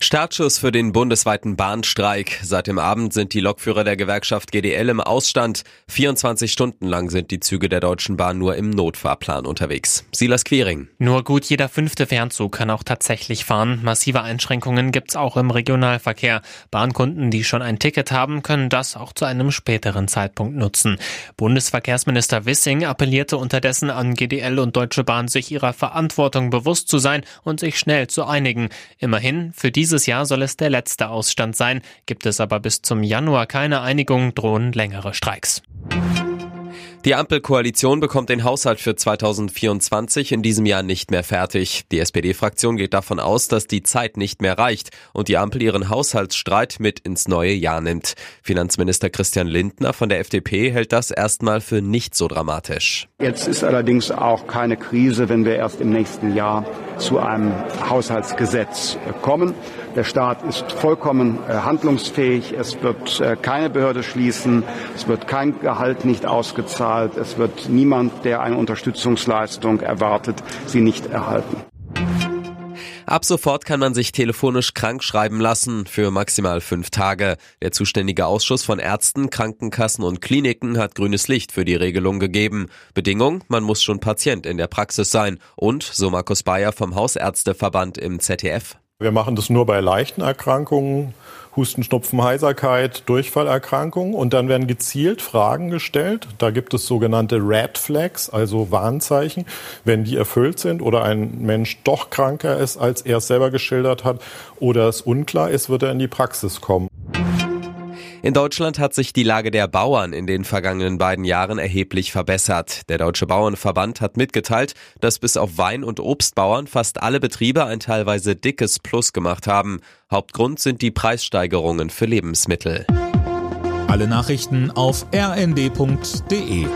Startschuss für den bundesweiten Bahnstreik. Seit dem Abend sind die Lokführer der Gewerkschaft GDL im Ausstand. 24 Stunden lang sind die Züge der Deutschen Bahn nur im Notfahrplan unterwegs. Silas Quiring. Nur gut jeder fünfte Fernzug kann auch tatsächlich fahren. Massive Einschränkungen gibt's auch im Regionalverkehr. Bahnkunden, die schon ein Ticket haben, können das auch zu einem späteren Zeitpunkt nutzen. Bundesverkehrsminister Wissing appellierte unterdessen an GDL und Deutsche Bahn, sich ihrer Verantwortung bewusst zu sein und sich schnell zu einigen. Immerhin, für diese dieses Jahr soll es der letzte Ausstand sein. Gibt es aber bis zum Januar keine Einigung, drohen längere Streiks. Die Ampelkoalition bekommt den Haushalt für 2024 in diesem Jahr nicht mehr fertig. Die SPD-Fraktion geht davon aus, dass die Zeit nicht mehr reicht und die Ampel ihren Haushaltsstreit mit ins neue Jahr nimmt. Finanzminister Christian Lindner von der FDP hält das erstmal für nicht so dramatisch. Jetzt ist allerdings auch keine Krise, wenn wir erst im nächsten Jahr zu einem Haushaltsgesetz kommen. Der Staat ist vollkommen äh, handlungsfähig. Es wird äh, keine Behörde schließen. Es wird kein Gehalt nicht ausgezahlt. Es wird niemand, der eine Unterstützungsleistung erwartet, sie nicht erhalten. Ab sofort kann man sich telefonisch krank schreiben lassen für maximal fünf Tage. Der zuständige Ausschuss von Ärzten, Krankenkassen und Kliniken hat grünes Licht für die Regelung gegeben. Bedingung, man muss schon Patient in der Praxis sein. Und, so Markus Bayer vom Hausärzteverband im ZDF, wir machen das nur bei leichten Erkrankungen, Husten, Schnupfen, Heiserkeit, Durchfallerkrankungen und dann werden gezielt Fragen gestellt. Da gibt es sogenannte Red Flags, also Warnzeichen. Wenn die erfüllt sind oder ein Mensch doch kranker ist, als er es selber geschildert hat oder es unklar ist, wird er in die Praxis kommen. In Deutschland hat sich die Lage der Bauern in den vergangenen beiden Jahren erheblich verbessert. Der Deutsche Bauernverband hat mitgeteilt, dass bis auf Wein- und Obstbauern fast alle Betriebe ein teilweise dickes Plus gemacht haben. Hauptgrund sind die Preissteigerungen für Lebensmittel. Alle Nachrichten auf rnd.de